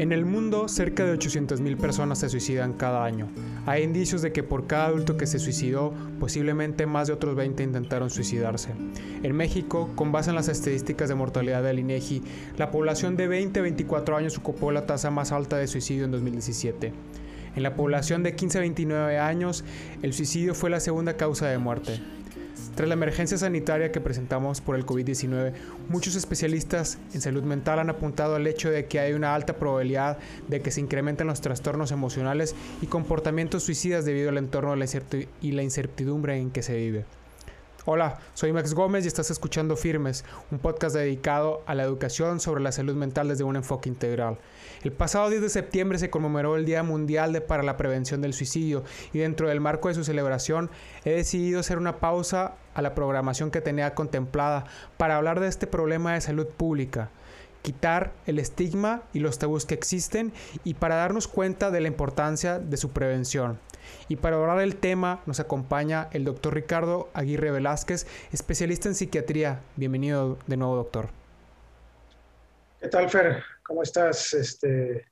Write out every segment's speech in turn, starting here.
En el mundo, cerca de 800.000 personas se suicidan cada año. Hay indicios de que por cada adulto que se suicidó, posiblemente más de otros 20 intentaron suicidarse. En México, con base en las estadísticas de mortalidad del INEGI, la población de 20 a 24 años ocupó la tasa más alta de suicidio en 2017. En la población de 15 a 29 años, el suicidio fue la segunda causa de muerte. Tras la emergencia sanitaria que presentamos por el COVID-19, muchos especialistas en salud mental han apuntado al hecho de que hay una alta probabilidad de que se incrementen los trastornos emocionales y comportamientos suicidas debido al entorno y la incertidumbre en que se vive. Hola, soy Max Gómez y estás escuchando Firmes, un podcast dedicado a la educación sobre la salud mental desde un enfoque integral. El pasado 10 de septiembre se conmemoró el Día Mundial para la Prevención del Suicidio y dentro del marco de su celebración he decidido hacer una pausa a la programación que tenía contemplada para hablar de este problema de salud pública quitar el estigma y los tabús que existen y para darnos cuenta de la importancia de su prevención. Y para hablar del tema nos acompaña el doctor Ricardo Aguirre Velázquez, especialista en psiquiatría. Bienvenido de nuevo, doctor. ¿Qué tal, Fer? ¿Cómo estás? Este,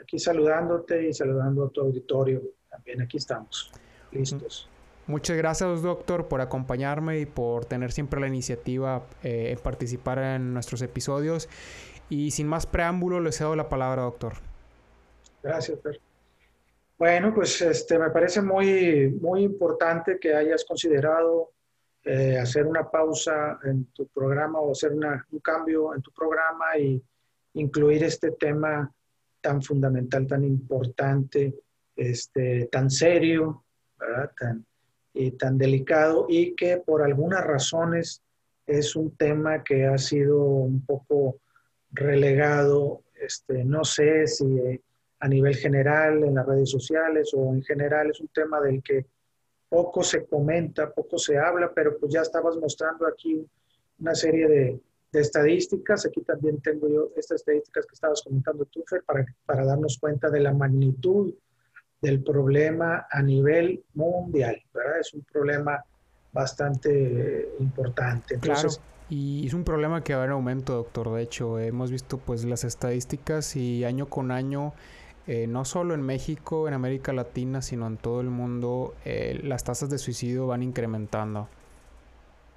aquí saludándote y saludando a tu auditorio. También aquí estamos, listos. Muchas gracias, doctor, por acompañarme y por tener siempre la iniciativa eh, en participar en nuestros episodios. Y sin más preámbulo, le cedo la palabra, doctor. Gracias, Fer. Bueno, pues este, me parece muy, muy importante que hayas considerado eh, hacer una pausa en tu programa o hacer un cambio en tu programa y incluir este tema tan fundamental, tan importante, este, tan serio, ¿verdad? Tan, y tan delicado y que por algunas razones es un tema que ha sido un poco relegado, este, no sé si a nivel general en las redes sociales o en general es un tema del que poco se comenta, poco se habla, pero pues ya estabas mostrando aquí una serie de, estadísticas. Aquí también tengo yo estas estadísticas que estabas comentando tú, Fer, para, para darnos cuenta de la magnitud del problema a nivel mundial, ¿verdad? Es un problema bastante importante. Entonces, claro. Y es un problema que va en aumento, doctor. De hecho, hemos visto pues las estadísticas y año con año, eh, no solo en México, en América Latina, sino en todo el mundo, eh, las tasas de suicidio van incrementando.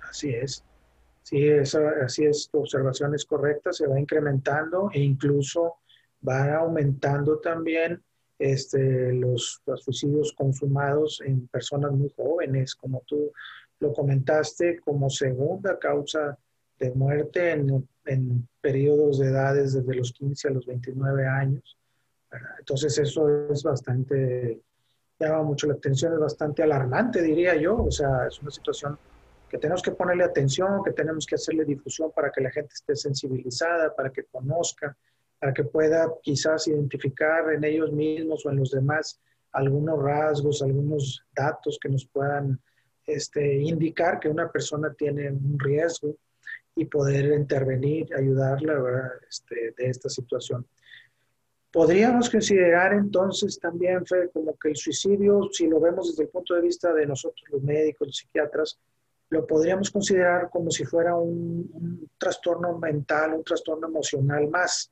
Así es. Sí, así es, tu observación es correcta, se va incrementando e incluso va aumentando también este, los, suicidios consumados en personas muy jóvenes, como tú lo comentaste, como segunda causa de muerte en, en periodos de edades desde los 15 a los 29 años. Entonces eso es bastante, llama mucho la atención, es bastante alarmante, diría yo. O sea, es una situación que tenemos que ponerle atención, que tenemos que hacerle difusión para que la gente esté sensibilizada, para que conozca para que pueda quizás identificar en ellos mismos o en los demás algunos rasgos, algunos datos que nos puedan este, indicar que una persona tiene un riesgo y poder intervenir, ayudarla este, de esta situación. Podríamos considerar entonces también, Fede, como que el suicidio, si lo vemos desde el punto de vista de nosotros los médicos, los psiquiatras, lo podríamos considerar como si fuera un, trastorno mental, un trastorno emocional más.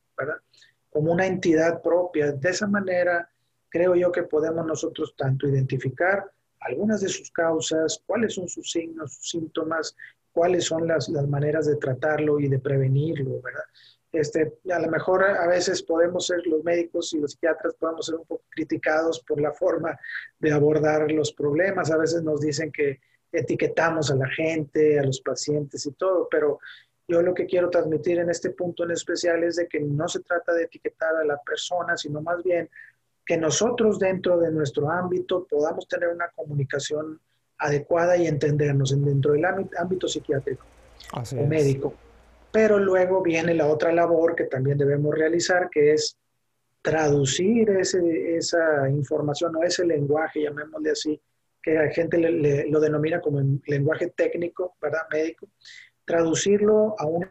Como una entidad propia. De esa manera, creo yo que podemos nosotros tanto identificar algunas de sus causas, cuáles son sus signos, sus síntomas, cuáles son las, las maneras de tratarlo y de prevenirlo, ¿verdad? Este, a lo mejor a veces podemos ser los médicos y los psiquiatras podemos ser un poco criticados por la forma de abordar los problemas. A veces nos dicen que etiquetamos a la gente, a los pacientes y todo, pero yo lo que quiero transmitir en este punto en especial es de que no se trata de etiquetar a la persona, sino más bien que nosotros dentro de nuestro ámbito podamos tener una comunicación adecuada y entendernos dentro del ámbito psiquiátrico o médico. Pero luego viene la otra labor que también debemos realizar, que es traducir ese, esa información o ese lenguaje, llamémosle así, que la gente lo denomina como lenguaje técnico, ¿verdad? Médico, traducirlo a un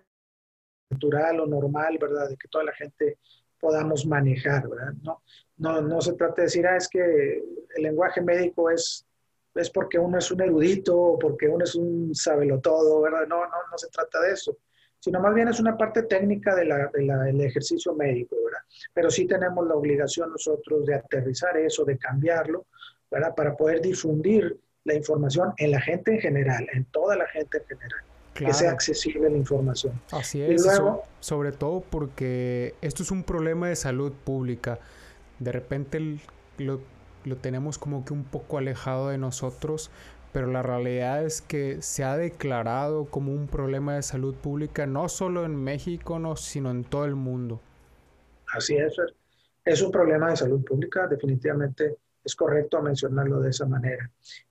natural o normal, ¿verdad? De que toda la gente podamos manejar, ¿verdad? No, no, no se trata de decir, ah, es que el lenguaje médico es, es porque uno es un erudito o porque uno es un sabelotodo, ¿verdad? No, no, no se trata de eso, sino más bien es una parte técnica del de ejercicio médico, ¿verdad? Pero sí tenemos la obligación nosotros de aterrizar eso, de cambiarlo, ¿verdad? Para poder difundir la información en la gente en general, en toda la gente en general. Que sea accesible la información. Así es, sobre todo porque esto es un problema de salud pública. De repente lo, lo tenemos como que un poco alejado de nosotros, pero la realidad es que se ha declarado como un problema de salud pública no solo en México, no, sino en todo el mundo. Así es, es un problema de salud pública, definitivamente es correcto mencionarlo de esa manera.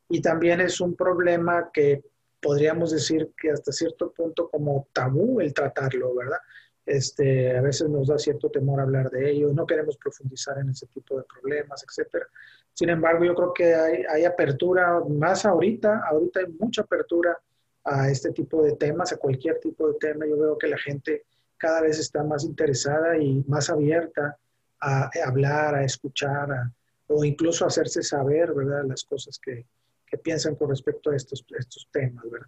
Y también es un problema que podríamos decir que hasta cierto punto como tabú el tratarlo, ¿verdad? Este, a veces nos da cierto temor hablar de ello, no queremos profundizar en ese tipo de problemas, etcétera. Sin embargo, yo creo que hay, hay apertura, más ahorita, ahorita hay mucha apertura a este tipo de temas, a cualquier tipo de tema. Yo veo que la gente cada vez está más interesada y más abierta a, hablar, a escuchar, o incluso hacerse saber, ¿verdad?, las cosas que, que piensan con respecto a estos, estos temas, ¿verdad?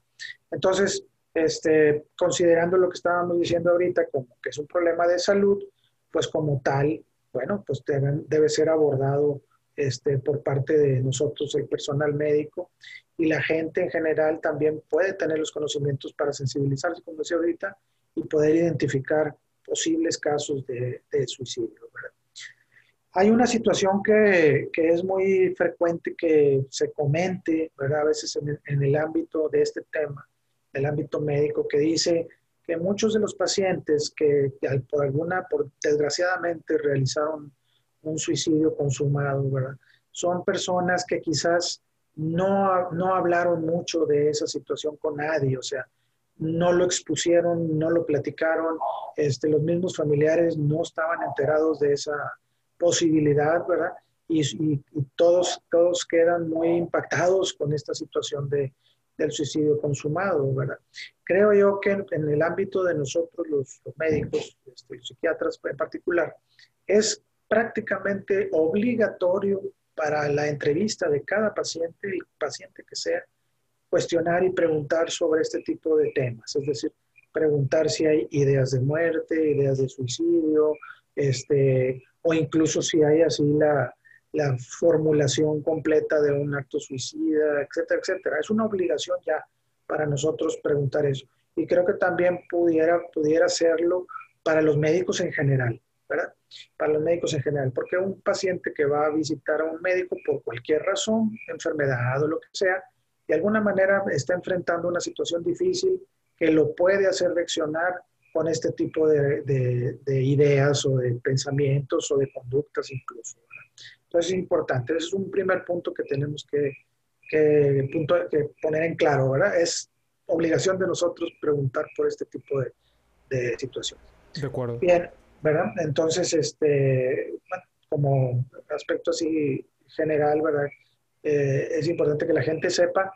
Entonces, este, considerando lo que estábamos diciendo ahorita como que es un problema de salud, pues como tal, bueno, pues debe ser abordado este, por parte de nosotros, el personal médico, y la gente en general también puede tener los conocimientos para sensibilizarse, como decía ahorita, y poder identificar posibles casos de, suicidio. Hay una situación que, que, es muy frecuente que se comente, ¿verdad? a veces en el, ámbito de este tema, el ámbito médico, que dice que muchos de los pacientes que por alguna, por desgraciadamente realizaron un suicidio consumado, ¿verdad? Son personas que quizás no, no hablaron mucho de esa situación con nadie, o sea, no lo expusieron, no lo platicaron, este, los mismos familiares no estaban enterados de esa posibilidad, ¿verdad? Y, y, todos, todos quedan muy impactados con esta situación de, del suicidio consumado, ¿verdad? Creo yo que en, el ámbito de nosotros, los, médicos, este, los psiquiatras en particular, es prácticamente obligatorio para la entrevista de cada paciente, el paciente que sea, cuestionar y preguntar sobre este tipo de temas, es decir, preguntar si hay ideas de muerte, ideas de suicidio, este, o incluso si hay así la, la formulación completa de un acto suicida, etcétera, etcétera. Es una obligación ya para nosotros preguntar eso. Y creo que también pudiera, pudiera hacerlo para los médicos en general. Para los médicos en general, porque un paciente que va a visitar a un médico por cualquier razón, enfermedad o lo que sea, de alguna manera está enfrentando una situación difícil que lo puede hacer reaccionar con este tipo de, ideas o de pensamientos o de conductas incluso. Entonces es importante, ese es un primer punto que tenemos que, punto, que poner en claro, ¿verdad? Es obligación de nosotros preguntar por este tipo de, de situaciones. De acuerdo. Bien, ¿verdad? Entonces, este, como aspecto así general, ¿verdad? Eh, es importante que la gente sepa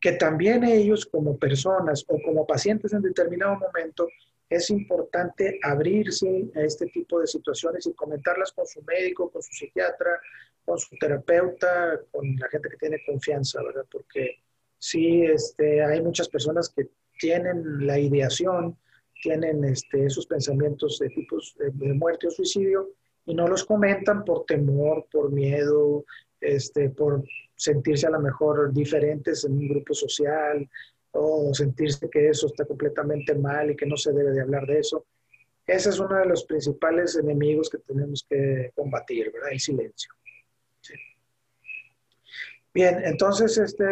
que también ellos como personas o como pacientes en determinado momento es importante abrirse a este tipo de situaciones y comentarlas con su médico, con su psiquiatra, con su terapeuta, con la gente que tiene confianza, ¿verdad? Porque sí, este, hay muchas personas que tienen la ideación tienen este, esos pensamientos de tipos de, muerte o suicidio y no los comentan por temor, por miedo, este, por sentirse a lo mejor diferentes en un grupo social o sentirse que eso está completamente mal y que no se debe de hablar de eso. Ese es uno de los principales enemigos que tenemos que combatir, ¿verdad? El silencio. Bien, entonces, este,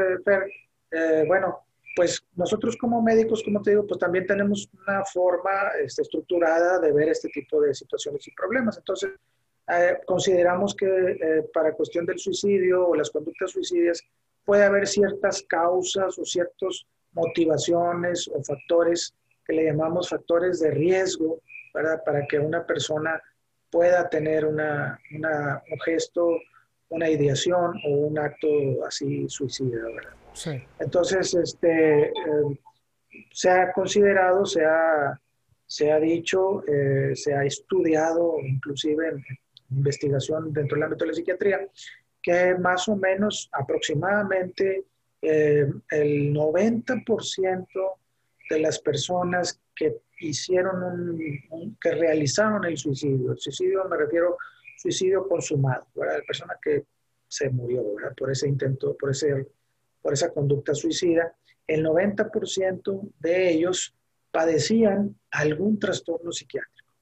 eh, bueno, pues nosotros como médicos, como te digo, pues también tenemos una forma este, estructurada de ver este tipo de situaciones y problemas. Entonces, eh, consideramos que eh, para cuestión del suicidio o las conductas suicidias puede haber ciertas causas o ciertas motivaciones o factores que le llamamos factores de riesgo para, para que una persona pueda tener una, una, un gesto, una ideación o un acto así suicida, ¿verdad? Entonces, este, eh, se ha considerado, se ha, se ha dicho, eh, se ha estudiado, inclusive en investigación dentro del ámbito de la psiquiatría, que más o menos aproximadamente eh, el 90% de las personas que hicieron un, que realizaron el suicidio. El suicidio me refiero suicidio consumado, ¿verdad? La persona que se murió, ¿verdad? Por ese intento, por, ese, por esa conducta suicida. El 90% de ellos padecían algún trastorno psiquiátrico.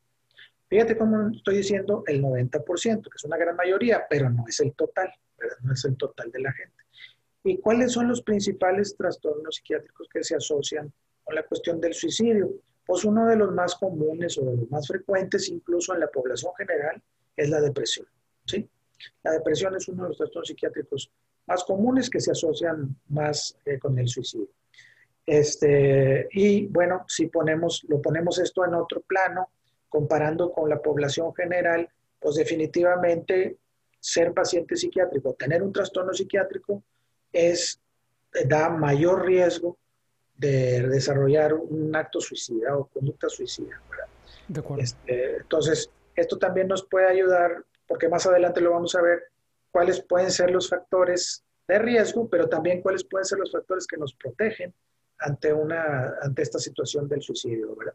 Fíjate cómo estoy diciendo el 90%, que es una gran mayoría, pero no es el total, ¿verdad? no es el total de la gente. ¿Y cuáles son los principales trastornos psiquiátricos que se asocian con la cuestión del suicidio? Pues uno de los más comunes o de los más frecuentes, incluso en la población general, es la depresión. ¿sí? La depresión es uno de los trastornos psiquiátricos más comunes que se asocian más eh, con el suicidio. Este, y bueno, si ponemos, lo ponemos esto en otro plano, comparando con la población general, pues definitivamente ser paciente psiquiátrico, tener un trastorno psiquiátrico, es, da mayor riesgo de desarrollar un acto suicida o conducta suicida. De acuerdo. Este, entonces, esto también nos puede ayudar, porque más adelante lo vamos a ver, cuáles pueden ser los factores de riesgo, pero también cuáles pueden ser los factores que nos protegen ante, una, ante esta situación del suicidio. ¿verdad?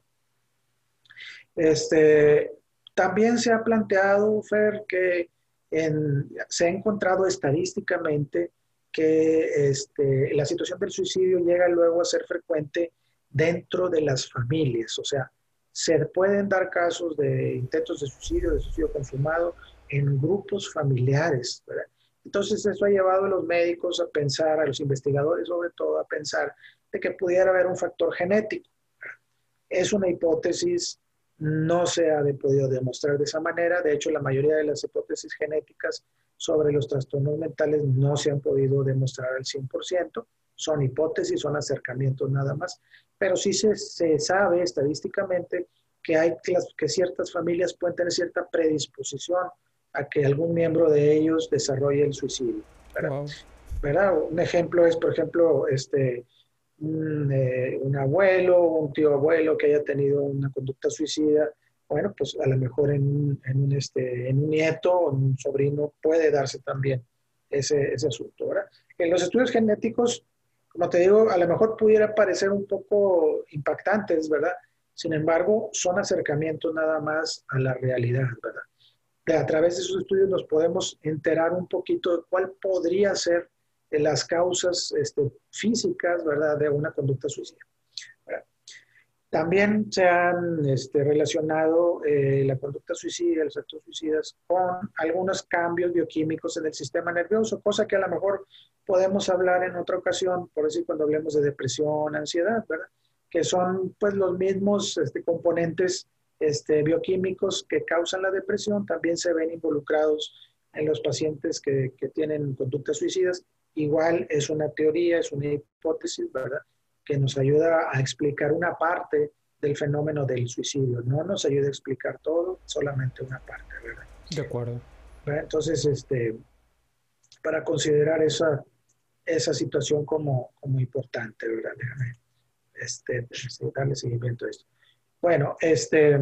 Este, también se ha planteado, Fer, que se ha encontrado estadísticamente que este, la situación del suicidio llega luego a ser frecuente dentro de las familias. O sea, se pueden dar casos de intentos de suicidio, de suicidio consumado en grupos familiares. Entonces, eso ha llevado a los médicos a pensar, a los investigadores sobre todo, a pensar de que pudiera haber un factor genético. Es una hipótesis, no se ha podido demostrar de esa manera. De hecho, la mayoría de las hipótesis genéticas sobre los trastornos mentales no se han podido demostrar al 100%, son hipótesis, son acercamientos nada más, pero sí se, se sabe estadísticamente que, hay, que ciertas familias pueden tener cierta predisposición a que algún miembro de ellos desarrolle el suicidio. ¿verdad? Un ejemplo es, por ejemplo, este, un, eh, un, abuelo, un tío abuelo que haya tenido una conducta suicida bueno, pues a lo mejor en un, en un, este, en un nieto en un sobrino puede darse también ese, ese asunto, ¿verdad? En los estudios genéticos, como te digo, a lo mejor pudiera parecer un poco impactantes, ¿verdad? Sin embargo, son acercamientos nada más a la realidad, ¿verdad? De, a través de esos estudios nos podemos enterar un poquito de cuál podría ser las causas este, físicas, ¿verdad?, de una conducta suicida. También se han este, relacionado eh, la conducta suicida, los actos suicidas, con algunos cambios bioquímicos en el sistema nervioso, cosa que a lo mejor podemos hablar en otra ocasión, por decir cuando hablemos de depresión, ansiedad, ¿verdad? Que son pues los mismos este, componentes este, bioquímicos que causan la depresión, también se ven involucrados en los pacientes que, que tienen conductas suicidas. Igual es una teoría, es una hipótesis, ¿verdad? Que nos ayuda a explicar una parte del fenómeno del suicidio. No nos ayuda a explicar todo, solamente una parte, ¿verdad? De acuerdo. Entonces, este, para considerar esa, esa situación como, como importante, ¿verdad? Déjame este, darle seguimiento a esto. Bueno, este,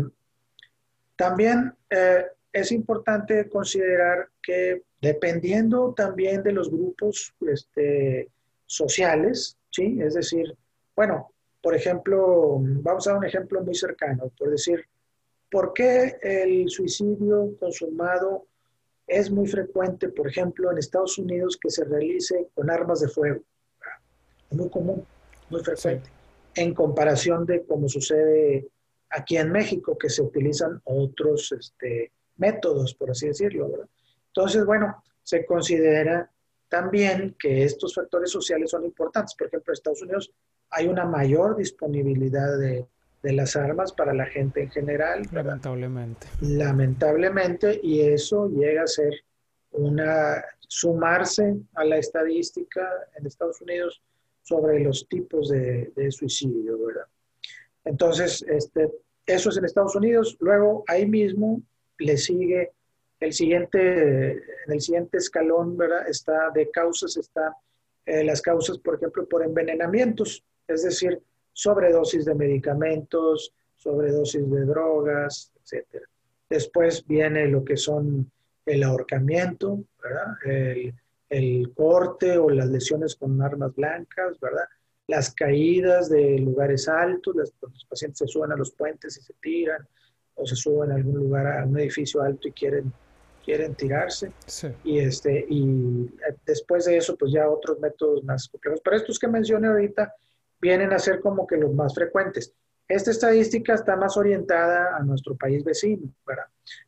también eh, es importante considerar que dependiendo también de los grupos este, sociales, ¿sí? Es decir, bueno, por ejemplo, vamos a un ejemplo muy cercano, por decir, ¿por qué el suicidio consumado es muy frecuente, por ejemplo, en Estados Unidos que se realice con armas de fuego? Es muy común, muy frecuente, en comparación de cómo sucede aquí en México, que se utilizan otros este, métodos, por así decirlo. Entonces, bueno, se considera también que estos factores sociales son importantes. Por ejemplo, en Estados Unidos hay una mayor disponibilidad de, las armas para la gente en general. Lamentablemente. Lamentablemente, y eso llega a ser una, sumarse a la estadística en Estados Unidos sobre los tipos de, suicidio, ¿verdad? Entonces, este, eso es en Estados Unidos. Luego, ahí mismo le sigue el siguiente, en el siguiente escalón, ¿verdad? Está de causas, está eh, las causas, por ejemplo, por envenenamientos es decir, sobredosis de medicamentos, sobredosis de drogas, etc. Después viene lo que son el ahorcamiento, El, corte o las lesiones con armas blancas, ¿verdad? las caídas de lugares altos, los pacientes se suben a los puentes y se tiran, o se suben a algún lugar, a un edificio alto y quieren, quieren tirarse. Y, este, y eh, después de eso, pues ya otros métodos más complejos. Pero estos que mencioné ahorita vienen a ser como que los más frecuentes. Esta estadística está más orientada a nuestro país vecino, ¿verdad?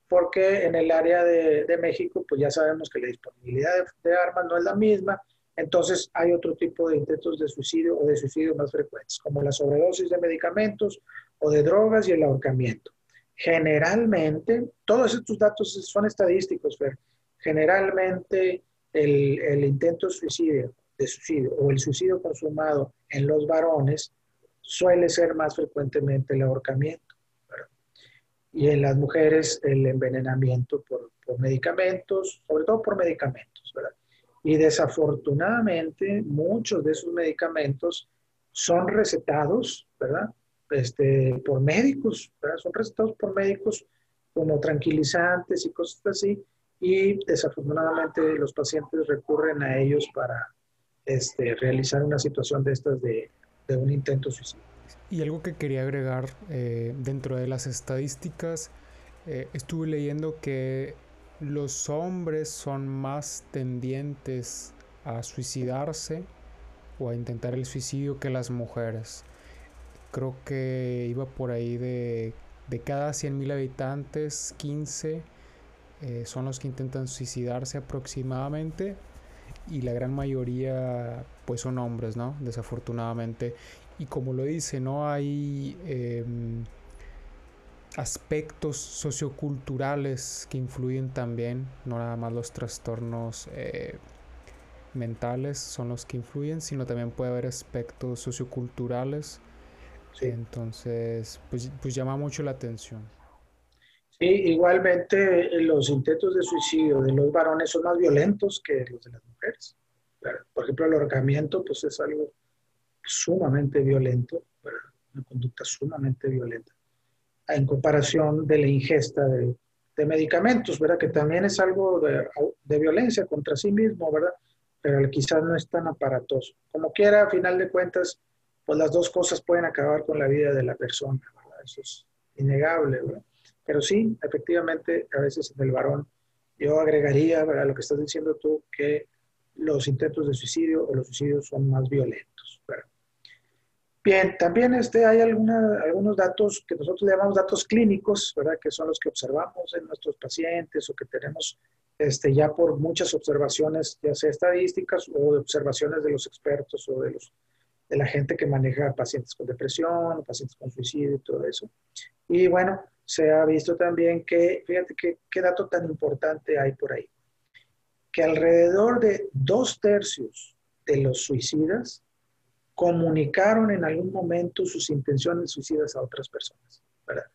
Porque en el área de, México, pues ya sabemos que la disponibilidad de, armas no es la misma, entonces hay otro tipo de intentos de suicidio o de suicidio más frecuentes, como la sobredosis de medicamentos o de drogas y el ahorcamiento. Generalmente, todos estos datos son estadísticos, Fer. Generalmente el intento de suicidio, de suicidio o el suicidio consumado en los varones suele ser más frecuentemente el ahorcamiento. Y en las mujeres el envenenamiento por, por, medicamentos, sobre todo por medicamentos. ¿verdad? Y desafortunadamente muchos de esos medicamentos son recetados, ¿verdad? Este, por médicos, ¿verdad? Son recetados por médicos como tranquilizantes y cosas así, y desafortunadamente los pacientes recurren a ellos para este, realizar una situación de estas de, un intento suicidio. Y algo que quería agregar eh, dentro de las estadísticas, eh, estuve leyendo que los hombres son más tendientes a suicidarse o a intentar el suicidio que las mujeres. Creo que iba por ahí de, de cada 100.000 habitantes, 15 eh, son los que intentan suicidarse aproximadamente y la gran mayoría pues son hombres, ¿no? Desafortunadamente. Y como lo dice, no hay em, aspectos socioculturales que influyen también, no nada más los trastornos eh, mentales son los que influyen, sino también puede haber aspectos socioculturales. Entonces, pues, pues llama mucho la atención. Sí, igualmente los intentos de suicidio de los varones son más violentos que los de las mujeres. Por ejemplo, el ahorcamiento pues es algo sumamente violento, una conducta sumamente violenta, en comparación de la ingesta de, medicamentos, ¿verdad? Que también es algo de, de, violencia contra sí mismo, ¿verdad? Pero quizás no es tan aparatoso. Como quiera, a final de cuentas, pues las dos cosas pueden acabar con la vida de la persona, ¿verdad? Eso es innegable, ¿verdad? Pero sí, efectivamente, a veces en el varón, yo agregaría, ¿verdad? Lo que estás diciendo tú, que los intentos de suicidio o los suicidios son más violentos. Bien, también este, hay alguna, algunos datos que nosotros llamamos datos clínicos, ¿verdad? que son los que observamos en nuestros pacientes o que tenemos este, ya por muchas observaciones, ya sea estadísticas o de observaciones de los expertos o de, los, de la gente que maneja pacientes con depresión, pacientes con suicidio y todo eso. Y bueno, se ha visto también que, fíjate qué dato tan importante hay por ahí que alrededor de dos tercios de los suicidas comunicaron en algún momento sus intenciones suicidas a otras personas. ¿verdad?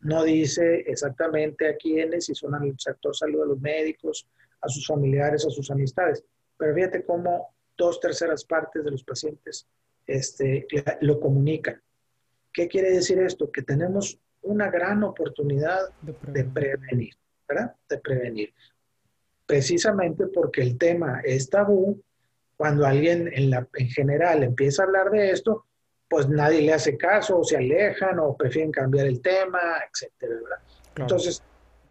No dice exactamente a quiénes, si son al sector salud, a los médicos, a sus familiares, a sus amistades. Pero fíjate cómo dos terceras partes de los pacientes este, lo comunican. ¿Qué quiere decir esto? Que tenemos una gran oportunidad de prevenir, de prevenir. ¿verdad? De prevenir. Precisamente porque el tema es tabú, cuando alguien en, la, en general empieza a hablar de esto, pues nadie le hace caso, o se alejan, o prefieren cambiar el tema, etcétera, Entonces,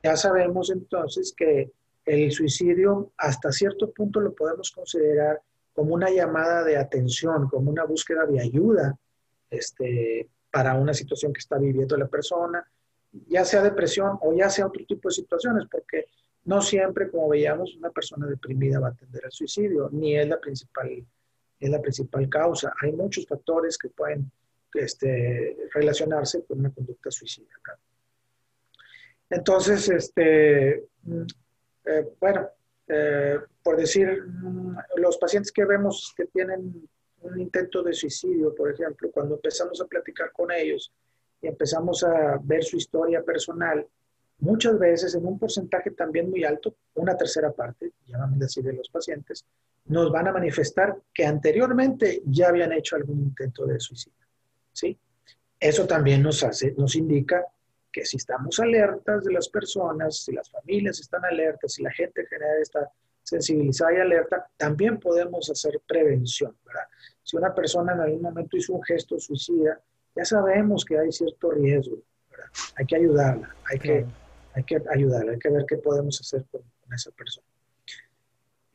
ya sabemos entonces que el suicidio hasta cierto punto lo podemos considerar como una llamada de atención, como una búsqueda de ayuda este, para una situación que está viviendo la persona, ya sea depresión o ya sea otro tipo de situaciones, porque no siempre, como veíamos, una persona deprimida va a tender al suicidio, ni es la principal, es la principal causa. Hay muchos factores que pueden este, relacionarse con una conducta suicida. Entonces, este, mm, eh, bueno, eh, por decir, mm, los pacientes que vemos que tienen un intento de suicidio, por ejemplo, cuando empezamos a platicar con ellos y empezamos a ver su historia personal, muchas veces en un porcentaje también muy alto, una tercera parte, llámame decir, de los pacientes, nos van a manifestar que anteriormente ya habían hecho algún intento de suicidio. ¿sí? Eso también nos hace, nos indica que si estamos alertas de las personas, si las familias están alertas, si la gente en general está sensibilizada y alerta, también podemos hacer prevención, ¿verdad? Si una persona en algún momento hizo un gesto suicida, ya sabemos que hay cierto riesgo, hay que ayudarla, hay, que, hay que ayudarla, hay que ver qué podemos hacer con, esa persona.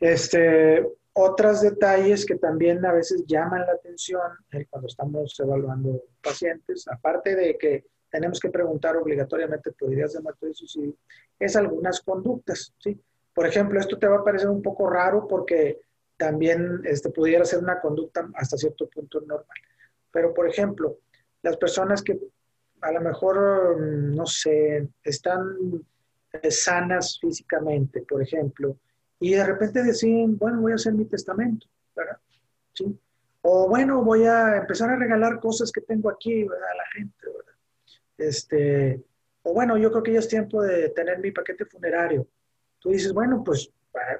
Este, otros detalles que también a veces llaman la atención eh, cuando estamos evaluando pacientes, aparte de que tenemos que preguntar obligatoriamente por ideas de muerte de suicidio, es algunas conductas, ¿sí? Por ejemplo, esto te va a parecer un poco raro porque también este, pudiera ser una conducta hasta cierto punto normal. Pero, por ejemplo, las personas que a lo mejor, mm, no sé, están eh, sanas físicamente, por ejemplo, y de repente deciden, bueno, voy a hacer mi testamento, ¿verdad? ¿Sí? O bueno, voy a empezar a regalar cosas que tengo aquí, ¿verdad? A la gente, ¿verdad? Este, o bueno, yo creo que ya es tiempo de tener mi paquete funerario. Tú dices, bueno, pues,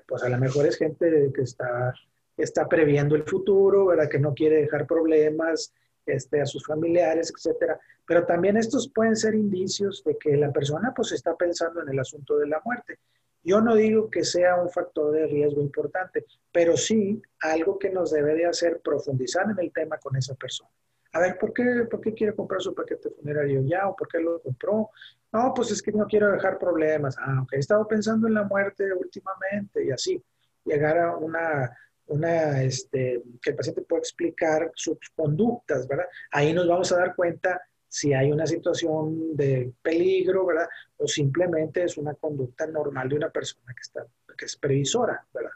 pues a lo mejor es gente que está, está previendo el futuro, ¿verdad? Que no quiere dejar problemas, este, a sus familiares, etcétera. Pero también estos pueden ser indicios de que la persona pues está pensando en el asunto de la muerte. Yo no digo que sea un factor de riesgo importante, pero sí algo que nos debe de hacer profundizar en el tema con esa persona. A ver, ¿por qué, ¿por qué quiere comprar su paquete funerario ya? ¿O por qué lo compró? No, pues es que no quiero dejar problemas. Ah, ok, he estado pensando en la muerte últimamente y así. Llegar a una una, este, que el paciente pueda explicar sus conductas, ¿verdad? Ahí nos vamos a dar cuenta si hay una situación de peligro, ¿verdad? O simplemente es una conducta normal de una persona que, está, que es previsora, ¿verdad?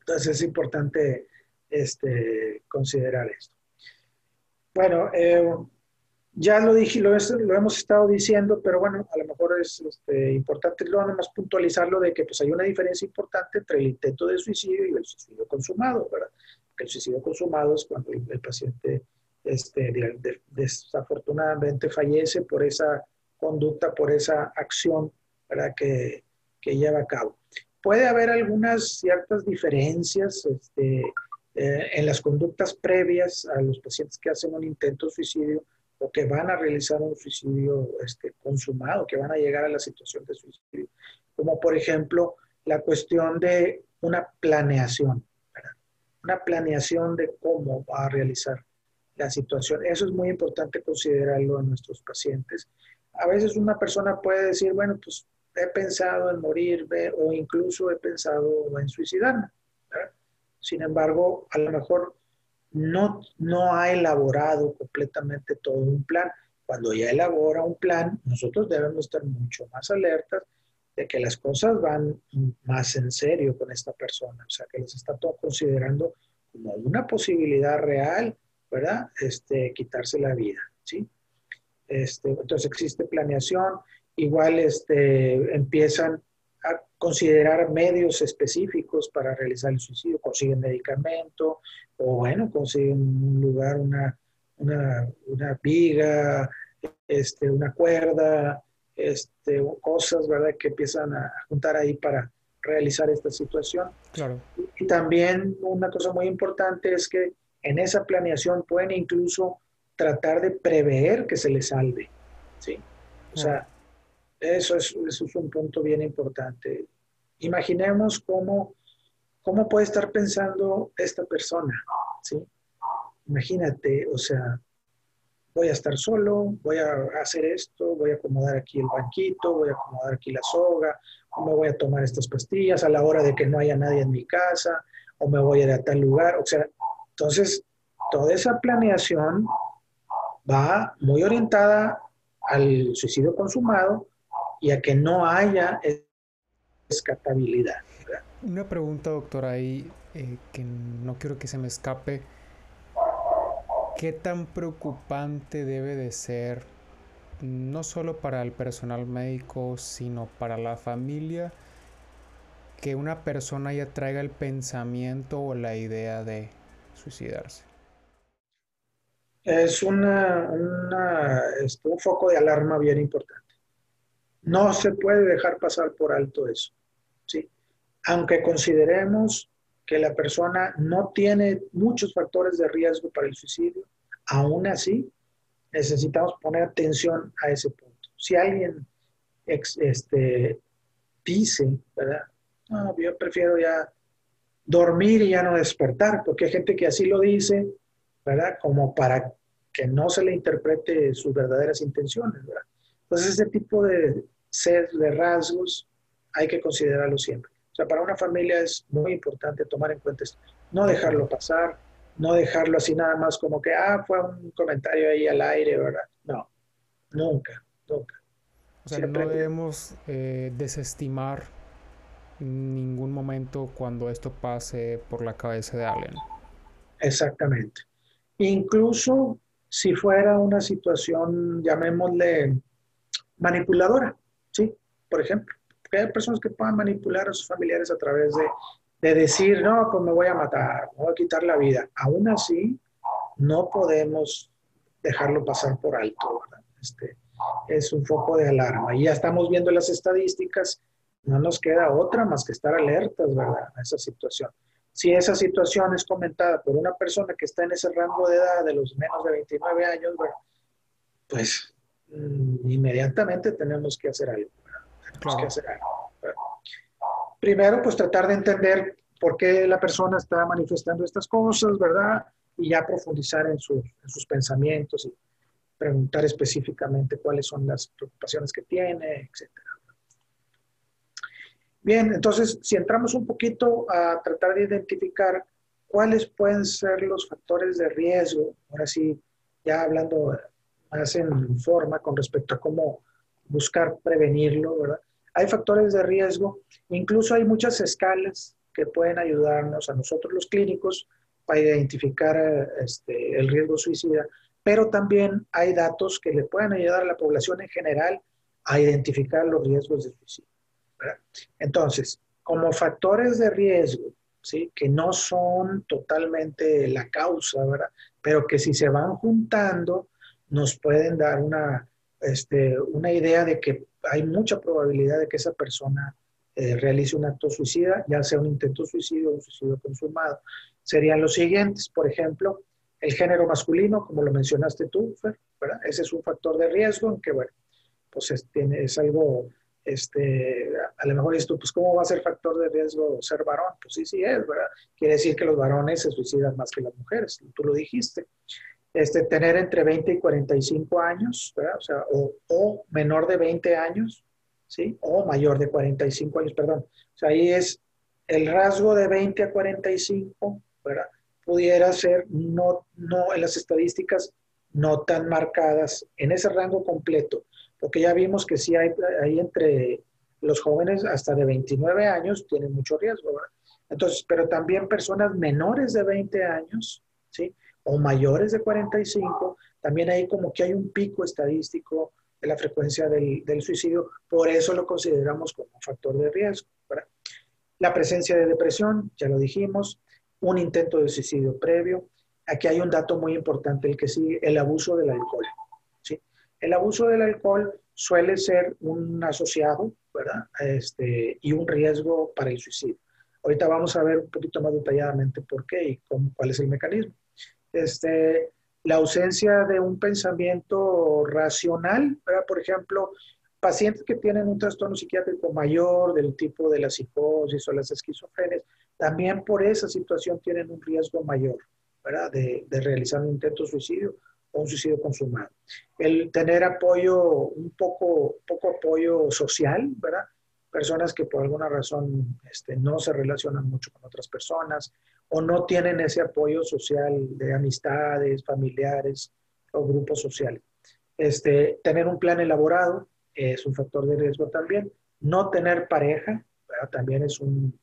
Entonces es importante este, considerar esto. Bueno, eh, ya lo dije, lo, lo, hemos estado diciendo, pero bueno, a lo mejor es este, importante lo más puntualizarlo de que pues hay una diferencia importante entre el intento de suicidio y el suicidio consumado, ¿verdad? El suicidio consumado es cuando el, paciente este, desafortunadamente fallece por esa conducta, por esa acción ¿verdad? Que, que lleva a cabo. Puede haber algunas ciertas diferencias este, eh, en las conductas previas a los pacientes que hacen un intento de suicidio o que van a realizar un suicidio este, consumado, que van a llegar a la situación de suicidio, como por ejemplo la cuestión de una planeación, una planeación de cómo va a realizar la situación. Eso es muy importante considerarlo en nuestros pacientes. A veces una persona puede decir, bueno, pues he pensado en morir o incluso he pensado en suicidarme. Sin embargo, a lo mejor no, no ha elaborado completamente todo un plan. Cuando ya elabora un plan, nosotros debemos estar mucho más alertas de que las cosas van más en serio con esta persona, o sea, que les está todo considerando como una posibilidad real, ¿verdad? Este, quitarse la vida, ¿sí? Este, entonces existe planeación, igual este, empiezan a considerar medios específicos para realizar el suicidio, consiguen medicamento o bueno, consiguen un lugar, una, una, viga, este, una cuerda, este, cosas, ¿verdad? Que empiezan a juntar ahí para realizar esta situación. Claro. Y también una cosa muy importante es que en esa planeación pueden incluso tratar de prever que se les salve, ¿sí? O sea, eso es, eso es un punto bien importante. Imaginemos cómo, cómo puede estar pensando esta persona, ¿sí? Imagínate, o sea, voy a estar solo, voy a hacer esto, voy a acomodar aquí el banquito, voy a acomodar aquí la soga, me voy a tomar estas pastillas a la hora de que no haya nadie en mi casa, o me voy a ir a tal lugar, o sea, entonces toda esa planeación va muy orientada al suicidio consumado y a que no haya escapabilidad. Una pregunta, doctor, ahí eh, que no quiero que se me escape. ¿Qué tan preocupante debe de ser, no solo para el personal médico, sino para la familia, que una persona ya traiga el pensamiento o la idea de suicidarse? Es una, un foco de alarma bien importante. No se puede dejar pasar por alto eso. ¿sí? Aunque consideremos que la persona no tiene muchos factores de riesgo para el suicidio, aún así necesitamos poner atención a ese punto. Si alguien este, dice, ¿verdad? No, yo prefiero ya dormir y ya no despertar, porque hay gente que así lo dice, ¿verdad? Como para que no se le interprete sus verdaderas intenciones, ¿verdad? Entonces, ese tipo de sed, de rasgos, hay que considerarlo siempre. O sea, para una familia es muy importante tomar en cuenta esto. No dejarlo pasar, no dejarlo así nada más como que, ah, fue un comentario ahí al aire, ¿verdad? No, nunca, nunca. O sea, no debemos eh, desestimar ningún momento cuando esto pase por la cabeza de alguien. Exactamente. Incluso si fuera una situación, llamémosle, manipuladora, ¿sí? Por ejemplo, que hay personas que puedan manipular a sus familiares a través de, de decir, no, pues me voy a matar, me voy a quitar la vida. Aún así, no podemos dejarlo pasar por alto, ¿verdad? Este, es un foco de alarma. Y ya estamos viendo las estadísticas no nos queda otra más que estar alertas, ¿verdad? A esa situación. Si esa situación es comentada por una persona que está en ese rango de edad de los menos de 29 años, ¿verdad? pues inmediatamente tenemos que hacer algo. Tenemos que hacer algo. Primero, pues tratar de entender por qué la persona está manifestando estas cosas, ¿verdad? Y ya profundizar en, en sus pensamientos y preguntar específicamente cuáles son las preocupaciones que tiene, etcétera. Bien, entonces, si entramos un poquito a tratar de identificar cuáles pueden ser los factores de riesgo, ahora sí, ya hablando más en forma con respecto a cómo buscar prevenirlo, ¿verdad? Hay factores de riesgo, incluso hay muchas escalas que pueden ayudarnos a nosotros los clínicos para identificar este, el riesgo suicida, pero también hay datos que le pueden ayudar a la población en general a identificar los riesgos de suicidio. Entonces, como factores de riesgo, ¿sí? que no son totalmente la causa, ¿verdad? pero que si se van juntando, nos pueden dar una, este, una idea de que hay mucha probabilidad de que esa persona eh, realice un acto suicida, ya sea un intento suicidio o un suicidio consumado. Serían los siguientes, por ejemplo, el género masculino, como lo mencionaste tú, ¿verdad? Ese es un factor de riesgo en que, bueno, pues es, tiene, es algo este, a lo mejor esto, pues, ¿cómo va a ser factor de riesgo ser varón? Pues sí, sí es, ¿verdad? Quiere decir que los varones se suicidan más que las mujeres, tú lo dijiste. Este, tener entre 20 y 45 años. O sea, o, o menor de 20 años, ¿sí? O mayor de 45 años, perdón. O sea, ahí es el rasgo de 20 a 45, ¿verdad? Pudiera ser no, no en las estadísticas no tan marcadas en ese rango completo porque ya vimos que sí hay, hay entre los jóvenes hasta de 29 años tienen mucho riesgo, ¿verdad? Entonces, pero también personas menores de 20 años, ¿sí? O mayores de 45, también hay como que hay un pico estadístico de la frecuencia del, del suicidio, por eso lo consideramos como un factor de riesgo, ¿verdad? La presencia de depresión, ya lo dijimos, un intento de suicidio previo. Aquí hay un dato muy importante, el que sigue, el abuso del alcohol. El abuso del alcohol suele ser un asociado, ¿verdad? Este, y un riesgo para el suicidio. Ahorita vamos a ver un poquito más detalladamente por qué y cuál es el mecanismo. Este, la ausencia de un pensamiento racional, ¿verdad? Por ejemplo, pacientes que tienen un trastorno psiquiátrico mayor del tipo de la psicosis o las esquizofrenias, también por esa situación tienen un riesgo mayor, ¿verdad? De, de realizar un intento de suicidio o un suicidio consumado. El tener apoyo, un poco, poco apoyo social, ¿verdad? Personas que por alguna razón este, no se relacionan mucho con otras personas o no tienen ese apoyo social de amistades, familiares o grupos sociales. Este, tener un plan elaborado es un factor de riesgo también. No tener pareja también es un,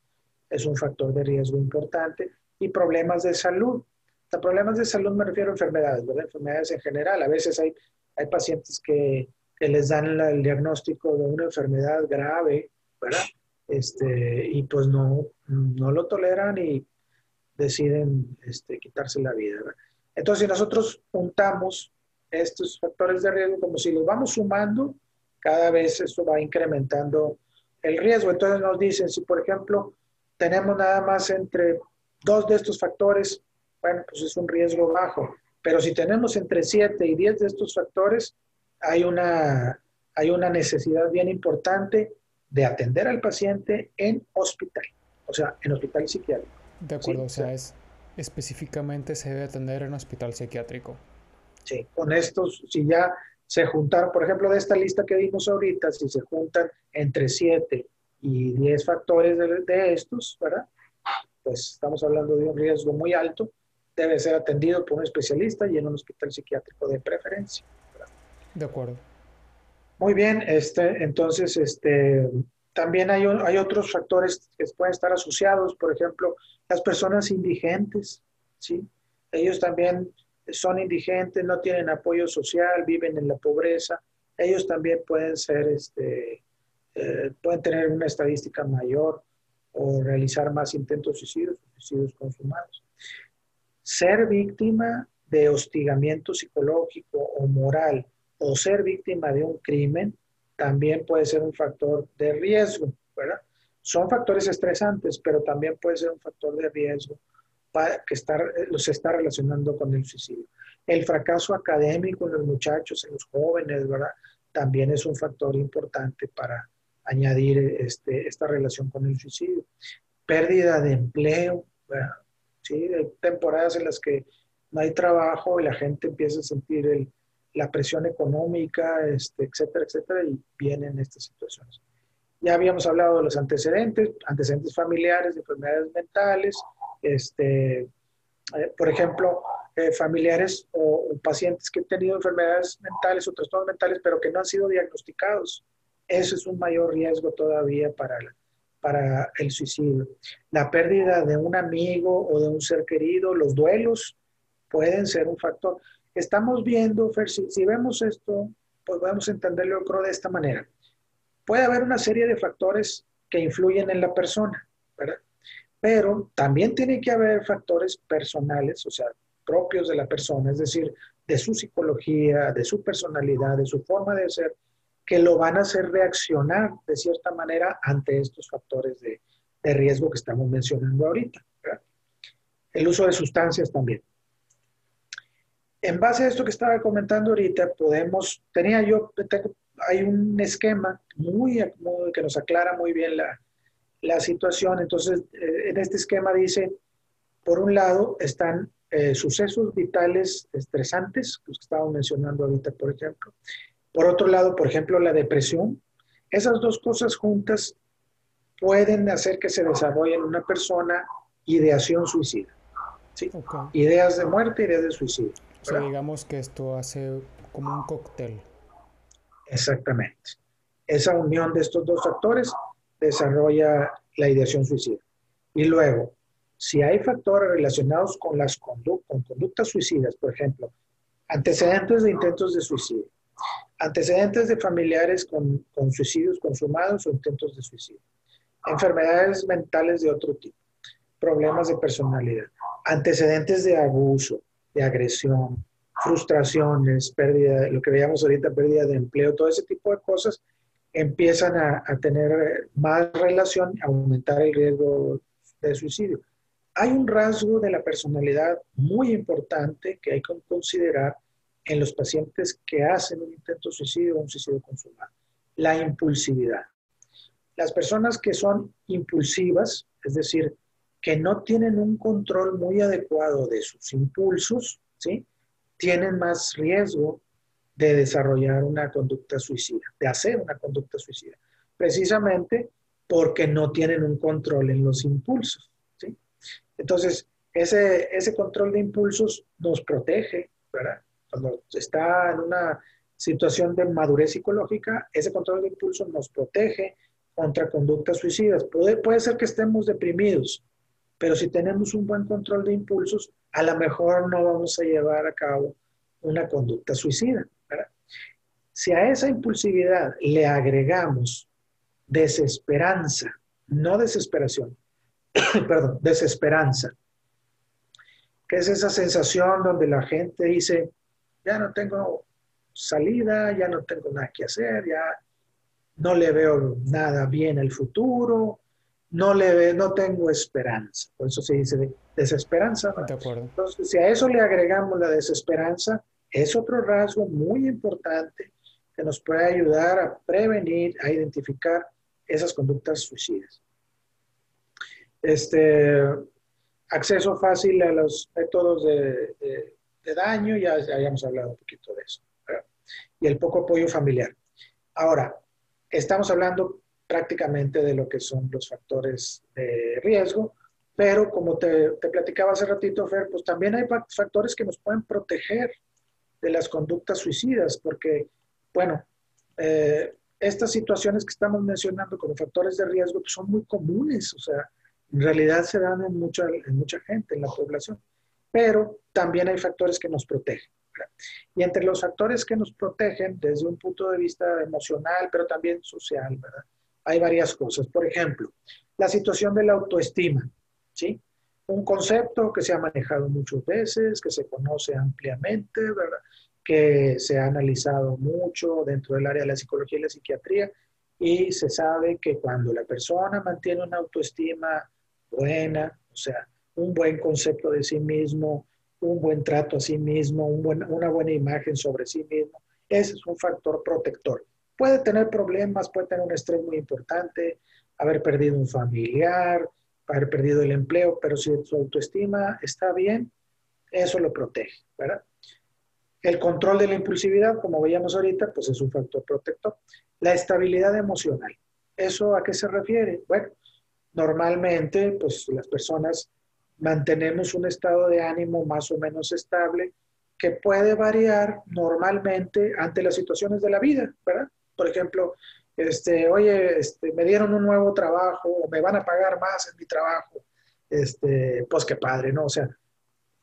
es un factor de riesgo importante. Y problemas de salud, a problemas de salud me refiero a enfermedades, ¿verdad? Enfermedades en general. A veces hay, hay pacientes que, que les dan el diagnóstico de una enfermedad grave, ¿verdad? Este, y pues no, no lo toleran y deciden este, quitarse la vida. Entonces, si nosotros juntamos estos factores de riesgo, como si los vamos sumando, cada vez esto va incrementando el riesgo. Entonces nos dicen, si por ejemplo tenemos nada más entre dos de estos factores bueno, pues es un riesgo bajo. Pero si tenemos entre 7 y 10 de estos factores, hay una, hay una necesidad bien importante de atender al paciente en hospital, o sea, en hospital psiquiátrico. De acuerdo, o sea, es específicamente se debe atender en un hospital psiquiátrico. Sí, con estos, si ya se juntaron, por ejemplo, de esta lista que vimos ahorita, si se juntan entre 7 y 10 factores de, estos, ¿verdad? Pues estamos hablando de un riesgo muy alto, debe ser atendido por un especialista y en un hospital psiquiátrico de preferencia. De acuerdo. Muy bien, este, entonces, este, también hay, hay otros factores que pueden estar asociados, por ejemplo, las personas indigentes, ¿sí? Ellos también son indigentes, no tienen apoyo social, viven en la pobreza, ellos también pueden ser, este, eh, pueden tener una estadística mayor o realizar más intentos suicidios, suicidios consumados. Ser víctima de hostigamiento psicológico o moral o ser víctima de un crimen también puede ser un factor de riesgo, ¿verdad? Son factores estresantes, pero también puede ser un factor de riesgo que estar, eh, los está relacionando con el suicidio. El fracaso académico en los muchachos, en los jóvenes, ¿verdad? También es un factor importante para añadir este, esta relación con el suicidio. Pérdida de empleo, ¿verdad? ¿Sí? Temporadas en las que no hay trabajo y la gente empieza a sentir la presión económica, este, etcétera, etcétera, y vienen estas situaciones. Ya habíamos hablado de los antecedentes, antecedentes familiares, de enfermedades mentales, este, eh, por ejemplo, eh, familiares o, pacientes que han tenido enfermedades mentales o trastornos mentales, pero que no han sido diagnosticados. Eso es un mayor riesgo todavía para, para el suicidio. La pérdida de un amigo o de un ser querido, los duelos pueden ser un factor. Estamos viendo, Fer, si, vemos esto, pues podemos entenderlo creo de esta manera. Puede haber una serie de factores que influyen en la persona, ¿verdad? pero también tiene que haber factores personales, o sea, propios de la persona, es decir, de su psicología, de su personalidad, de su forma de ser, que lo van a hacer reaccionar de cierta manera ante estos factores de, riesgo que estamos mencionando ahorita. El uso de sustancias también. En base a esto que estaba comentando ahorita, podemos, tenía yo, hay un esquema muy, muy que nos aclara muy bien la, la situación. Entonces, eh, en este esquema dice, por un lado están eh, sucesos vitales estresantes, los que estábamos mencionando ahorita, por ejemplo. Por otro lado, por ejemplo, la depresión. Esas dos cosas juntas pueden hacer que se desarrolle en una persona ideación suicida. ¿sí? Ideas de muerte, ideas de suicidio. O sea, digamos que esto hace como un cóctel. Exactamente. Esa unión de estos dos factores desarrolla la ideación suicida. Y luego, si hay factores relacionados con las conductas suicidas, por ejemplo, antecedentes de intentos de suicidio, antecedentes de familiares con, con suicidios consumados o intentos de suicidio, enfermedades mentales de otro tipo, problemas de personalidad, antecedentes de abuso, de agresión, frustraciones, pérdida, lo que veíamos ahorita, pérdida de empleo, todo ese tipo de cosas empiezan a, tener más relación, a aumentar el riesgo de suicidio. Hay un rasgo de la personalidad muy importante que hay que considerar en los pacientes que hacen un intento suicidio o un suicidio consumado, la impulsividad. Las personas que son impulsivas, es decir, que no tienen un control muy adecuado de sus impulsos, ¿sí? Tienen más riesgo de desarrollar una conducta suicida, de hacer una conducta suicida, precisamente porque no tienen un control en los impulsos. ¿sí? Entonces, ese, ese control de impulsos nos protege, ¿verdad? Cuando está en una situación de madurez psicológica, ese control de impulsos nos protege contra conductas suicidas. Puede, puede ser que estemos deprimidos, pero si tenemos un buen control de impulsos, a lo mejor no vamos a llevar a cabo una conducta suicida. Si a esa impulsividad le agregamos desesperanza, no desesperación, perdón, desesperanza, que es esa sensación donde la gente dice, ya no tengo salida, ya no tengo nada que hacer, ya no le veo nada bien el futuro, no le ve, no tengo esperanza. Por eso se dice desesperanza. Entonces, si a eso le agregamos la desesperanza, es otro rasgo muy importante que nos puede ayudar a prevenir, a identificar esas conductas suicidas. Este, acceso fácil a los métodos de, daño, ya, habíamos hablado un poquito de eso, y el poco apoyo familiar. Ahora, estamos hablando prácticamente de lo que son los factores de riesgo, pero como te, te platicaba hace ratito, Fer, pues también hay factores que nos pueden proteger de las conductas suicidas, porque, bueno, eh, estas situaciones que estamos mencionando como factores de riesgo pues, son muy comunes, o sea, en realidad se dan en mucha, en mucha gente, en la población, pero también hay factores que nos protegen. Y entre los factores que nos protegen desde un punto de vista emocional, pero también social, ¿verdad? hay varias cosas. Por ejemplo, la situación de la autoestima, ¿sí? Un concepto que se ha manejado muchas veces, que se conoce ampliamente, ¿verdad? que se ha analizado mucho dentro del área de la psicología y la psiquiatría, y se sabe que cuando la persona mantiene una autoestima buena, o sea, un buen concepto de sí mismo, un buen trato a sí mismo, una buena imagen sobre sí mismo, ese es un factor protector. Puede tener problemas, puede tener un estrés muy importante, haber perdido un familiar, haber perdido el empleo, pero si su autoestima está bien, eso lo protege, ¿verdad? El control de la impulsividad, como veíamos ahorita, pues es un factor protector. La estabilidad emocional. ¿Eso a qué se refiere? Bueno, normalmente, pues las personas mantenemos un estado de ánimo más o menos estable que puede variar normalmente ante las situaciones de la vida, ¿verdad? Por ejemplo, este, oye, este, me dieron un nuevo trabajo o me van a pagar más en mi trabajo, este, pues qué padre, ¿no? O sea,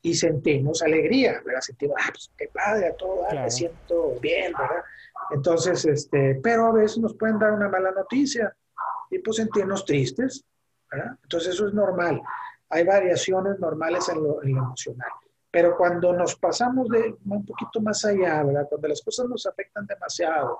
y sentimos alegría, ¿verdad? Sentimos, ah, pues qué padre, a todo, me siento bien, ¿verdad? Entonces, este, pero a veces nos pueden dar una mala noticia y pues sentirnos tristes, ¿verdad? Entonces eso es normal. Hay variaciones normales en lo, emocional. Pero cuando nos pasamos de un poquito más allá, ¿verdad? Cuando las cosas nos afectan demasiado,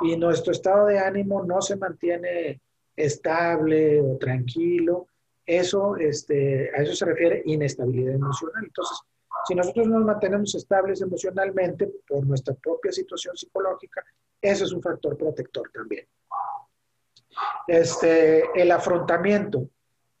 Y nuestro estado de ánimo no se mantiene estable o tranquilo, eso, este, a eso se refiere inestabilidad emocional. Entonces, si nosotros nos mantenemos estables emocionalmente por nuestra propia situación psicológica, eso es un factor protector también. Este, el afrontamiento.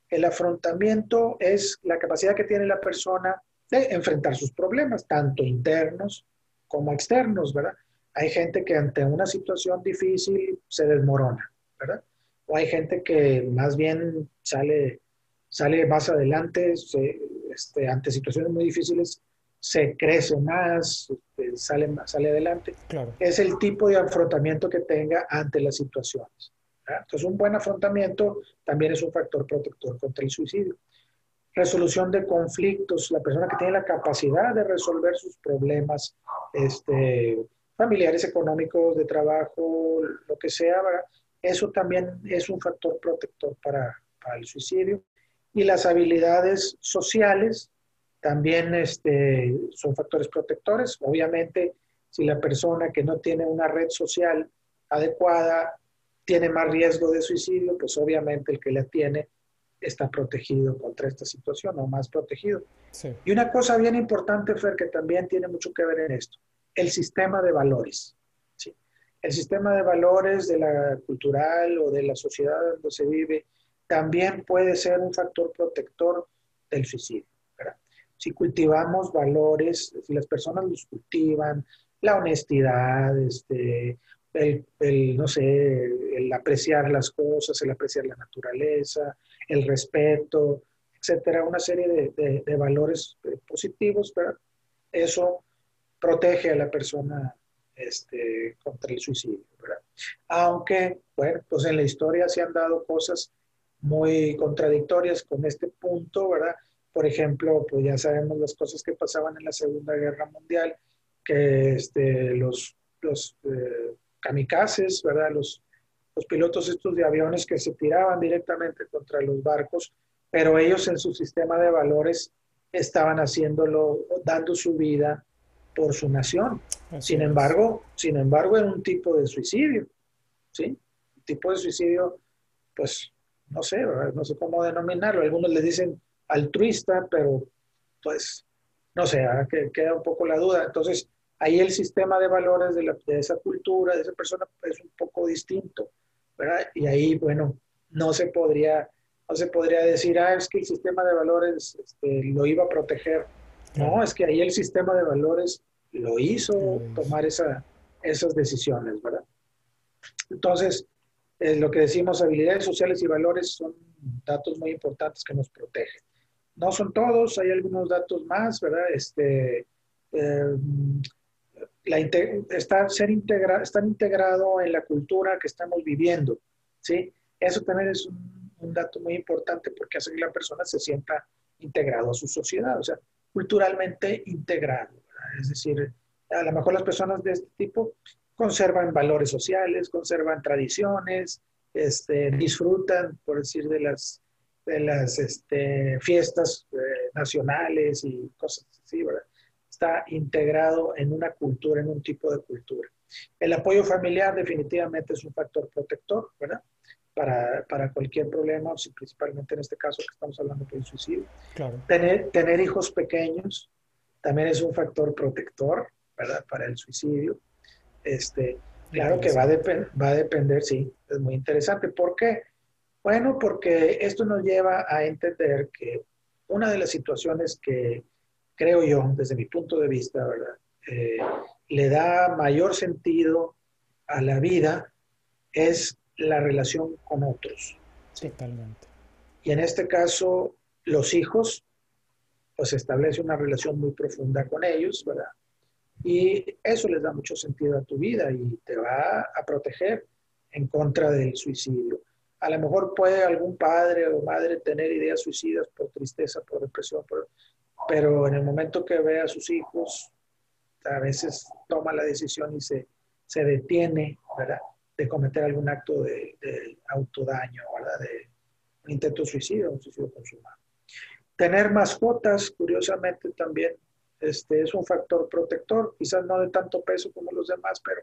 El afrontamiento es la capacidad que tiene la persona de enfrentar sus problemas, tanto internos como externos, ¿verdad? Hay gente que ante una situación difícil se desmorona, ¿verdad? O hay gente que más bien sale sale más adelante, este, ante situaciones muy difíciles, se crece más, este, sale, sale adelante. Es el tipo de afrontamiento que tenga ante las situaciones. Entonces, un buen afrontamiento también es un factor protector contra el suicidio. Resolución de conflictos, la persona que tiene la capacidad de resolver sus problemas este, familiares, económicos, de trabajo, lo que sea, eso también es un factor protector para, para el suicidio y las habilidades sociales también este, son factores protectores. Obviamente, si la persona que no tiene una red social adecuada tiene más riesgo de suicidio, pues obviamente el que la tiene está protegido contra esta situación o más protegido. Y una cosa bien importante, Fer, que también tiene mucho que ver en esto, el sistema de valores. ¿sí? El sistema de valores de la cultural o de la sociedad donde se vive también puede ser un factor protector del suicidio. Si cultivamos valores, si las personas los cultivan, la honestidad, este, el, no sé, el apreciar las cosas, el apreciar la naturaleza, el respeto, etcétera, una serie de, valores eh, positivos, eso protege a la persona este, contra el suicidio. Aunque, bueno, pues en la historia se han dado cosas muy contradictorias con este punto, ¿verdad? Por ejemplo, pues ya sabemos las cosas que pasaban en la Segunda Guerra Mundial, que este, los, los eh, kamikazes, ¿verdad? Los, los pilotos estos de aviones que se tiraban directamente contra los barcos, pero ellos en su sistema de valores estaban haciéndolo, dando su vida por su nación. sin embargo, sin embargo, era un tipo de suicidio, ¿sí? Un tipo de suicidio, pues, no sé, no sé cómo denominarlo. Algunos le dicen altruista, pero pues, no sé, que queda un poco la duda. Entonces, ahí el sistema de valores de, esa cultura, de esa persona, es un poco distinto, ¿verdad? Y ahí, bueno, no se podría no se podría decir, ah, es que el sistema de valores este, lo iba a proteger. No, es que ahí el sistema de valores lo hizo tomar esa, esas decisiones, ¿verdad? Entonces, eh, lo que decimos, habilidades sociales y valores son datos muy importantes que nos protegen. No son todos, hay algunos datos más, ¿verdad? Este, eh, la está, ser integra, estar integrado en la cultura que estamos viviendo, ¿sí? Eso también es un, un dato muy importante porque hace que la persona se sienta integrado a su sociedad, o sea, culturalmente integrado. Es decir, a lo mejor las personas de este tipo conservan valores sociales, conservan tradiciones, este, disfrutan, por decir, de las, de las este, fiestas eh, nacionales y cosas así, ¿verdad? Está integrado en una cultura, en un tipo de cultura. El apoyo familiar definitivamente es un factor protector, ¿verdad? Para, para, cualquier problema, principalmente en este caso que estamos hablando de suicidio. Claro. Tener, tener hijos pequeños también es un factor protector, ¿verdad? Para el suicidio. Este, claro que va a, va a depender, sí, es muy interesante. ¿Por qué? Bueno, porque esto nos lleva a entender que una de las situaciones que creo yo, desde mi punto de vista, ¿verdad? Eh, le da mayor sentido a la vida es la relación con otros. Totalmente. Y en este caso, los hijos, pues establece una relación muy profunda con ellos, ¿verdad? Y eso les da mucho sentido a tu vida y te va a proteger en contra del suicidio. A lo mejor puede algún padre o madre tener ideas suicidas por tristeza, por depresión, pero en el momento que ve a sus hijos, a veces toma la decisión y se, se detiene, ¿verdad? De cometer algún acto de, de autodaño, ¿verdad? De un intento de suicidio, un suicidio consumado. Tener mascotas, curiosamente, también este, es un factor protector, quizás no de tanto peso como los demás, pero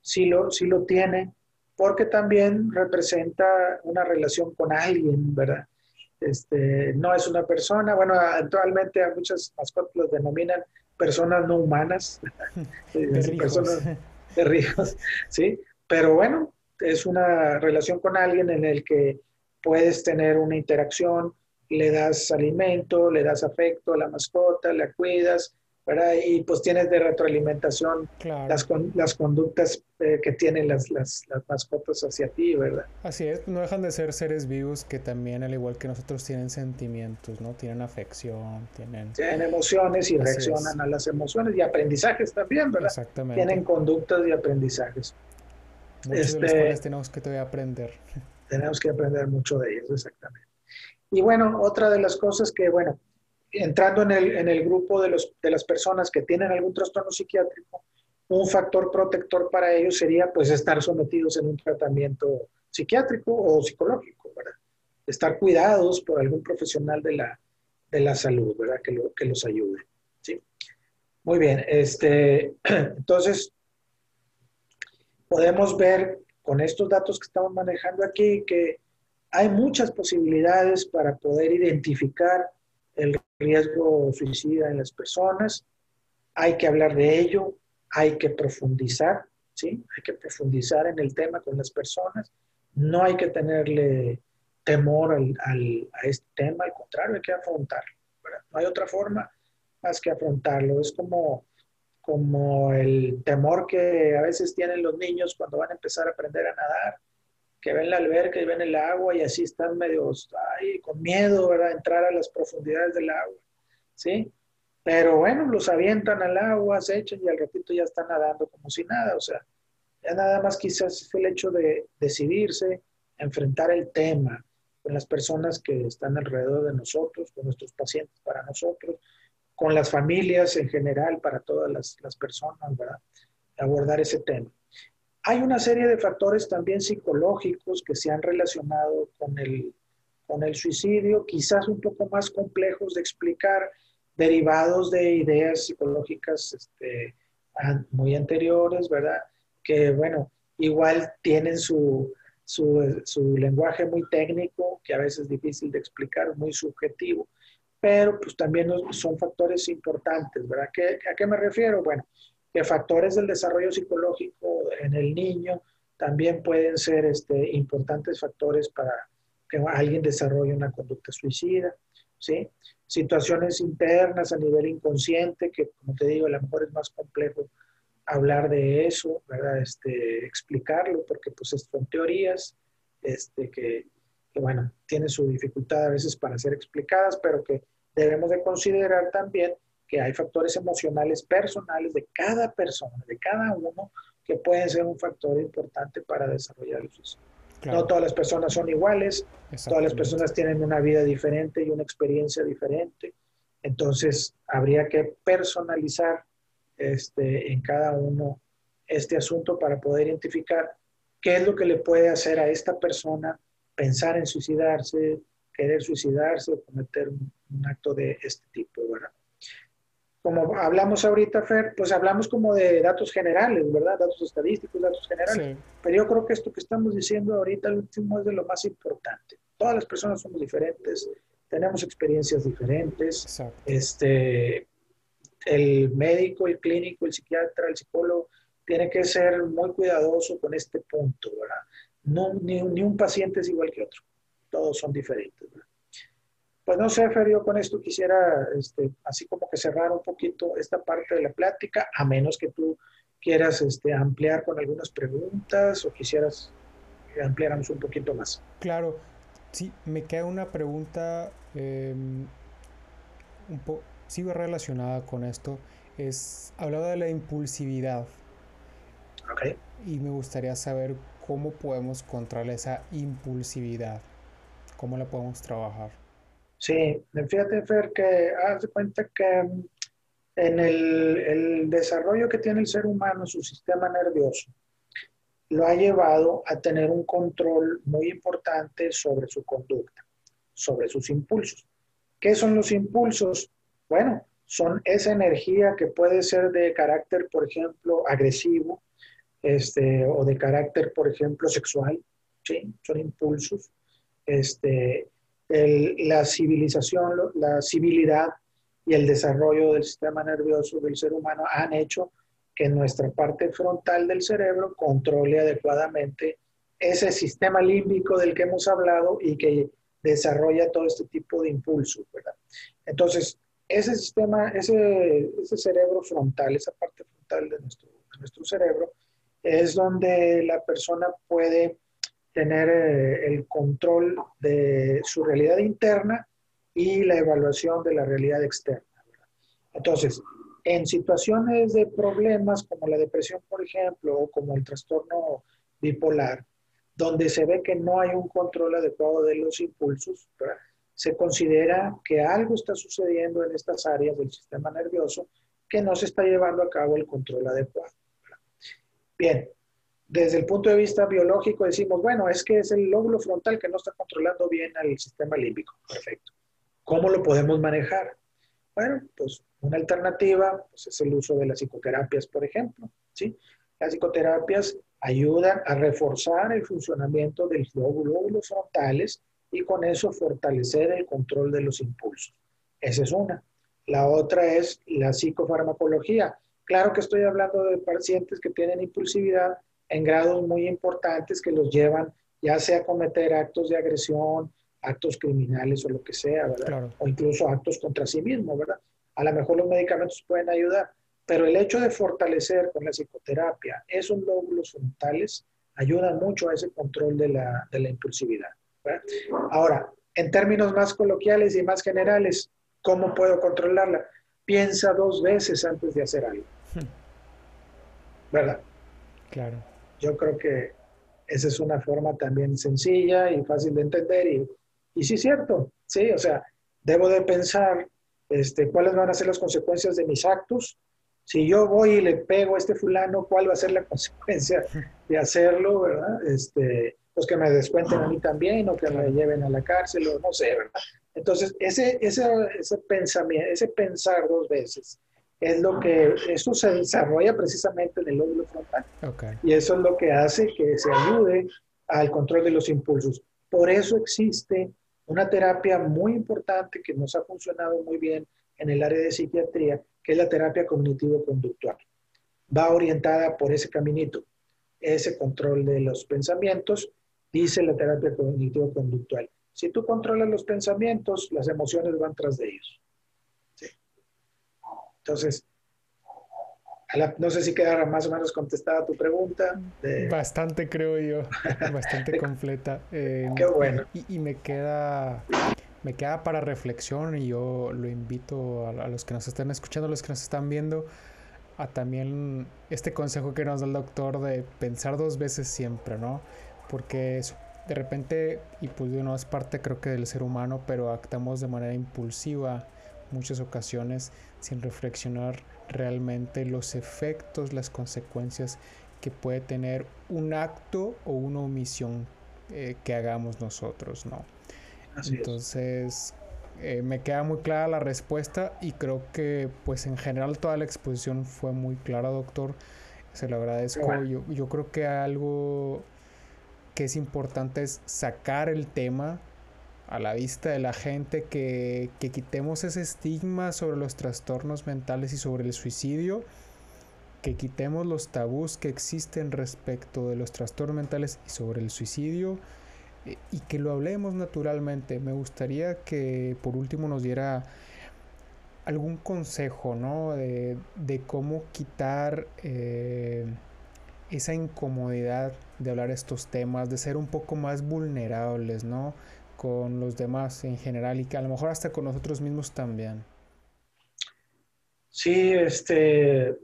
sí lo, sí lo tiene, porque también representa una relación con alguien, ¿verdad? Este, no es una persona, bueno, actualmente a muchas mascotas los denominan personas no humanas, personas de rijos, ¿sí? Pero bueno, es una relación con alguien en el que puedes tener una interacción, le das alimento, le das afecto a la mascota, la cuidas, ¿verdad? Y pues tienes de retroalimentación las, las conductas eh, que tienen las, las, las, mascotas hacia ti, ¿verdad? Así es, no dejan de ser seres vivos que también, al igual que nosotros, tienen sentimientos, ¿no? Tienen afección, tienen... Tienen emociones y reaccionan a las emociones y aprendizajes también, ¿verdad? Exactamente. Tienen conductas y aprendizajes. Muchos de los este, cuales tenemos que todavía aprender. Tenemos que aprender mucho de ellos, exactamente. Y bueno, otra de las cosas que, bueno, entrando en el, en el grupo de, los, de las personas que tienen algún trastorno psiquiátrico, un factor protector para ellos sería pues estar sometidos en un tratamiento psiquiátrico o psicológico, ¿verdad? Estar cuidados por algún profesional de la, de la salud, ¿verdad? Que, lo, que los ayude, ¿sí? Muy bien, este, entonces podemos ver con estos datos que estamos manejando aquí que hay muchas posibilidades para poder identificar el riesgo suicida en las personas. Hay que hablar de ello, hay que profundizar, ¿sí? Hay que profundizar en el tema con las personas. No hay que tenerle temor al, a este tema, al contrario, hay que afrontarlo. No hay otra forma más que afrontarlo. Es como, como el temor que a veces tienen los niños cuando van a empezar a aprender a nadar que ven la alberca y ven el agua y así están medio ay, con miedo, ¿verdad? Entrar a las profundidades del agua, ¿sí? Pero bueno, los avientan al agua, se echan y al ratito ya están nadando como si nada, o sea, ya nada más quizás es el hecho de decidirse, enfrentar el tema con las personas que están alrededor de nosotros, con nuestros pacientes para nosotros, con las familias en general, para todas las, las personas, ¿verdad? Abordar ese tema. Hay una serie de factores también psicológicos que se han relacionado con el, con el suicidio, quizás un poco más complejos de explicar, derivados de ideas psicológicas este, muy anteriores, ¿verdad? Que, bueno, igual tienen su, su, lenguaje muy técnico, que a veces es difícil de explicar, muy subjetivo, pero pues también son factores importantes, ¿verdad? ¿A qué me refiero? Bueno, que factores del desarrollo psicológico en el niño también pueden ser este, importantes factores para que alguien desarrolle una conducta suicida, ¿sí? Situaciones internas a nivel inconsciente, que como te digo, a lo mejor es más complejo hablar de eso, ¿verdad? Este, explicarlo, porque pues son teorías este, que, que, bueno, tienen su dificultad a veces para ser explicadas, pero que debemos de considerar también que hay factores emocionales personales de cada persona, de cada uno, que pueden ser un factor importante para desarrollar el suicidio. No todas las personas son iguales, todas las personas tienen una vida diferente y una experiencia diferente. Entonces, habría que personalizar este, en cada uno este asunto para poder identificar qué es lo que le puede hacer a esta persona pensar en suicidarse, querer suicidarse o cometer un, un acto de este tipo, ¿verdad? Como hablamos ahorita, Fer, pues hablamos como de datos generales, ¿verdad? Datos estadísticos, datos generales. Pero yo creo que esto que estamos diciendo ahorita, el último, es de lo más importante. Todas las personas somos diferentes, tenemos experiencias diferentes. Este, el médico, el clínico, el psiquiatra, el psicólogo, tiene que ser muy cuidadoso con este punto, ¿verdad? No, ni, ni un paciente es igual que otro. Todos son diferentes, ¿verdad? Pues no sé, Fer, yo con esto quisiera, este, así como que cerrar un poquito esta parte de la plática, a menos que tú quieras este, ampliar con algunas preguntas o quisieras que ampliáramos un poquito más. Claro, sí, me queda una pregunta em, un poco, sigo relacionada con esto, es, hablaba de la impulsividad. Ok. Y me gustaría saber cómo podemos controlar esa impulsividad, cómo la podemos trabajar. Sí, fíjate, Fer, que haz de cuenta que mm, en el, desarrollo que tiene el ser humano, su sistema nervioso, lo ha llevado a tener un control muy importante sobre su conducta, sobre sus impulsos. ¿Qué son los impulsos? Bueno, son esa energía que puede ser de carácter, por ejemplo, agresivo, este, o de carácter, por ejemplo, sexual, ¿sí? Son impulsos. Este, la civilización, la civilidad y el desarrollo del sistema nervioso del ser humano han hecho que nuestra parte frontal del cerebro controle adecuadamente ese sistema límbico del que hemos hablado y que desarrolla todo este tipo de impulsos, ¿verdad? Entonces, ese sistema, ese, ese cerebro frontal, esa parte frontal de nuestro, de nuestro cerebro, es donde la persona puede tener eh, el control de su realidad interna y la evaluación de la realidad externa. Entonces, en situaciones de problemas como la depresión, por ejemplo, o como el trastorno bipolar, donde se ve que no hay un control adecuado de los impulsos, se considera que algo está sucediendo en estas áreas del sistema nervioso que no se está llevando a cabo el control adecuado. Bien, desde el punto de vista biológico decimos, bueno, es que es el lóbulo frontal que no está controlando bien al sistema límbico. Perfecto. ¿Cómo lo podemos manejar? Bueno, pues una alternativa pues, es el uso de las psicoterapias, por ejemplo. ¿sí? Las psicoterapias ayudan a reforzar el funcionamiento de los lóbulos frontales y con eso fortalecer el control de los impulsos. Esa es una. La otra es la psicofarmacología. Claro que estoy hablando de pacientes que tienen impulsividad en grados muy importantes que los llevan ya sea a cometer actos de agresión, actos criminales o lo que sea, ¿verdad? O incluso actos contra sí mismo, ¿verdad? A lo mejor los medicamentos pueden ayudar, pero el hecho de fortalecer con la psicoterapia esos lóbulos frontales ayuda mucho a ese control de la, de la impulsividad. ¿verdad? Ahora, en términos más coloquiales y más generales, ¿cómo puedo controlarla? Piensa dos veces antes de hacer algo. Hmm. ¿Verdad? Claro. Yo creo que esa es una forma también sencilla y fácil de entender y, y sí cierto, sí, o sea, debo de pensar este, cuáles van a ser las consecuencias de mis actos. Si yo voy y le pego a este fulano, ¿cuál va a ser la consecuencia de hacerlo, verdad? Este, pues que me descuenten a mí también o que me lleven a la cárcel o no sé, ¿verdad? Entonces, ese, ese, ese pensamiento, ese pensar dos veces, es lo que, eso se desarrolla precisamente en el lóbulo frontal. Y eso es lo que hace que se ayude al control de los impulsos. Por eso existe una terapia muy importante que nos ha funcionado muy bien en el área de psiquiatría, que es la terapia cognitivo-conductual. Va orientada por ese caminito, ese control de los pensamientos, dice la terapia cognitivo-conductual. Si tú controlas los pensamientos, las emociones van tras de ellos. Entonces, no sé si quedara más o menos contestada tu pregunta. Bastante, creo yo. Bastante completa. Eh, Qué bueno. Y, me queda. Me queda para reflexión y yo lo invito a, los que nos están escuchando, a los que nos están viendo, a también este consejo que nos da el doctor de pensar dos veces siempre, ¿no? Porque de repente, y pues de no es parte creo que del ser humano, pero actuamos de manera impulsiva muchas ocasiones sin reflexionar realmente los efectos, las consecuencias que puede tener un acto o una omisión eh, que hagamos nosotros, ¿no? Entonces, eh, me queda muy clara la respuesta y creo que, pues en general, toda la exposición fue muy clara, doctor. Se lo agradezco. Yo, yo creo que algo que es importante es sacar el tema a la vista de la gente, que, quitemos ese estigma sobre los trastornos mentales y sobre el suicidio, que quitemos los tabús que existen respecto de los trastornos mentales y sobre el suicidio eh, y que lo hablemos naturalmente. Me gustaría que por último nos diera algún consejo, ¿no? De, cómo quitar eh, esa incomodidad de hablar estos temas, de ser un poco más vulnerables, ¿no? Con los demás en general y que a lo mejor hasta con nosotros mismos también. Sí, este,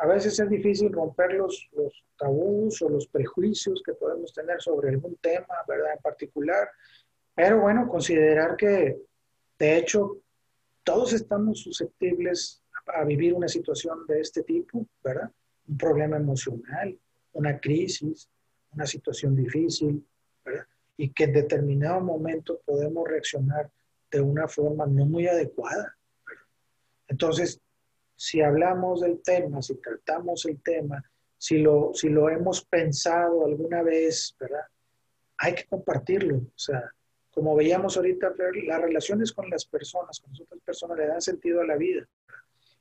a veces es difícil romper los, los tabús o los prejuicios que podemos tener sobre algún tema, ¿verdad? En particular, pero bueno, considerar que de hecho todos estamos susceptibles a vivir una situación de este tipo, ¿verdad? Un problema emocional, una crisis, una situación difícil. Y que en determinado momento podemos reaccionar de una forma no muy adecuada. Entonces, si hablamos del tema, si tratamos el tema, si lo, si lo hemos pensado alguna vez, ¿verdad? Hay que compartirlo. O sea, como veíamos ahorita, las relaciones con las personas, con las otras personas, le dan sentido a la vida.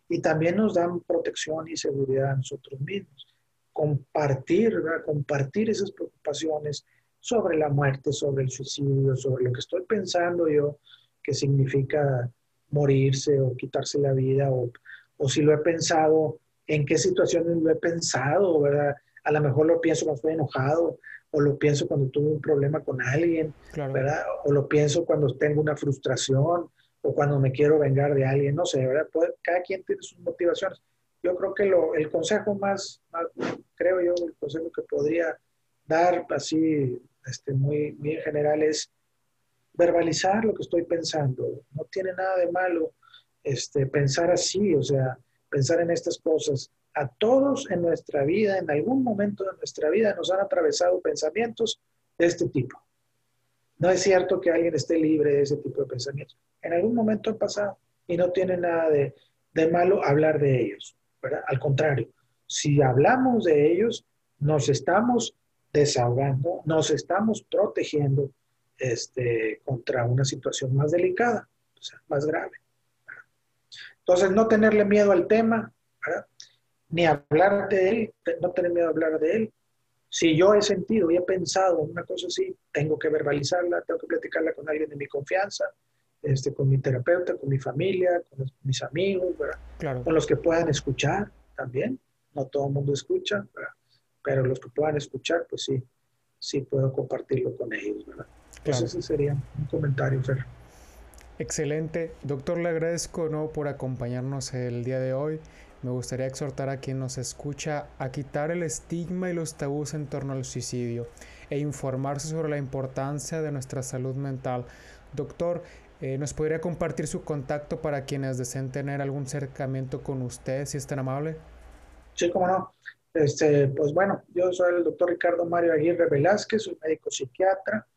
Y también nos dan protección y seguridad a nosotros mismos. Compartir, ¿verdad? Compartir esas preocupaciones, sobre la muerte, sobre el suicidio, sobre lo que estoy pensando yo, que significa morirse o quitarse la vida, o, o si lo he pensado, en qué situaciones lo he pensado, ¿verdad? A lo mejor lo pienso cuando estoy enojado, o lo pienso cuando tuve un problema con alguien, ¿verdad? O lo pienso cuando tengo una frustración, o cuando me quiero vengar de alguien, no sé, ¿verdad? cada quien tiene sus motivaciones. Yo creo que lo, el consejo más, más, creo yo, el consejo que podría dar así este, muy, muy en general es verbalizar lo que estoy pensando. No tiene nada de malo este, pensar así, o sea, pensar en estas cosas. A todos en nuestra vida, en algún momento de nuestra vida, nos han atravesado pensamientos de este tipo. No es cierto que alguien esté libre de ese tipo de pensamientos. En algún momento han pasado y no tiene nada de, de malo hablar de ellos. ¿verdad? Al contrario, si hablamos de ellos, nos estamos desahogando, nos estamos protegiendo este, contra una situación más delicada, o sea, más grave. Entonces, no tenerle miedo al tema, ni hablar de él, no tener miedo a hablar de él. Si yo he sentido y he pensado una cosa así, tengo que verbalizarla, tengo que platicarla con alguien de mi confianza, este, con mi terapeuta, con mi familia, con mis amigos, con los que puedan escuchar también. No todo el mundo escucha. ¿verdad? Pero los que puedan escuchar, pues sí, sí puedo compartirlo con ellos, ¿verdad? Pues ese sería un comentario, Fer. Excelente. Doctor, le agradezco ¿no? por acompañarnos el día de hoy. Me gustaría exhortar a quien nos escucha a quitar el estigma y los tabús en torno al suicidio e informarse sobre la importancia de nuestra salud mental. Doctor, eh, ¿nos podría compartir su contacto para quienes deseen tener algún acercamiento con usted, si es tan amable? Sí, cómo no. Este, pues bueno, yo soy el doctor Ricardo Mario Aguirre Velázquez, soy médico psiquiatra.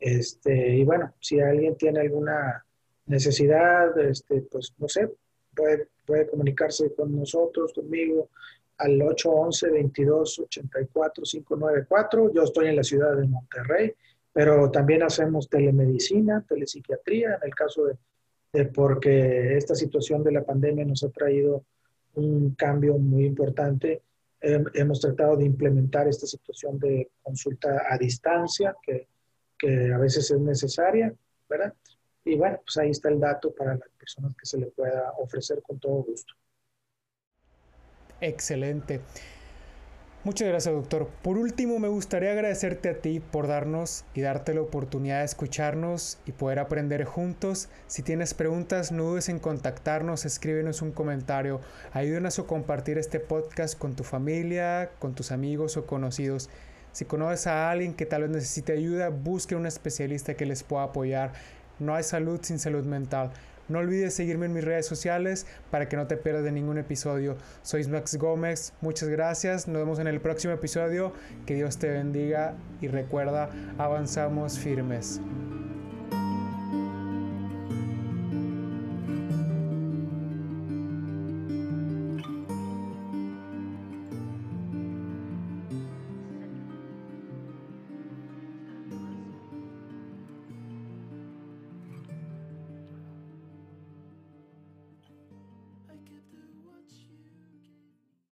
Este, y bueno, si alguien tiene alguna necesidad, este, pues no sé, puede, puede comunicarse con nosotros, conmigo, al 811-22-84-594. Yo estoy en la ciudad de Monterrey, pero también hacemos telemedicina, telepsiquiatría, en el caso de, de porque esta situación de la pandemia nos ha traído un cambio muy importante hemos tratado de implementar esta situación de consulta a distancia, que, que a veces es necesaria, ¿verdad? Y bueno, pues ahí está el dato para las personas que se le pueda ofrecer con todo gusto. Excelente. Muchas gracias, doctor. Por último, me gustaría agradecerte a ti por darnos y darte la oportunidad de escucharnos y poder aprender juntos. Si tienes preguntas, no dudes en contactarnos, escríbenos un comentario, ayúdenos a compartir este podcast con tu familia, con tus amigos o conocidos. Si conoces a alguien que tal vez necesite ayuda, busque un especialista que les pueda apoyar. No hay salud sin salud mental. No olvides seguirme en mis redes sociales para que no te pierdas de ningún episodio. Soy Max Gómez, muchas gracias. Nos vemos en el próximo episodio. Que Dios te bendiga y recuerda, avanzamos firmes.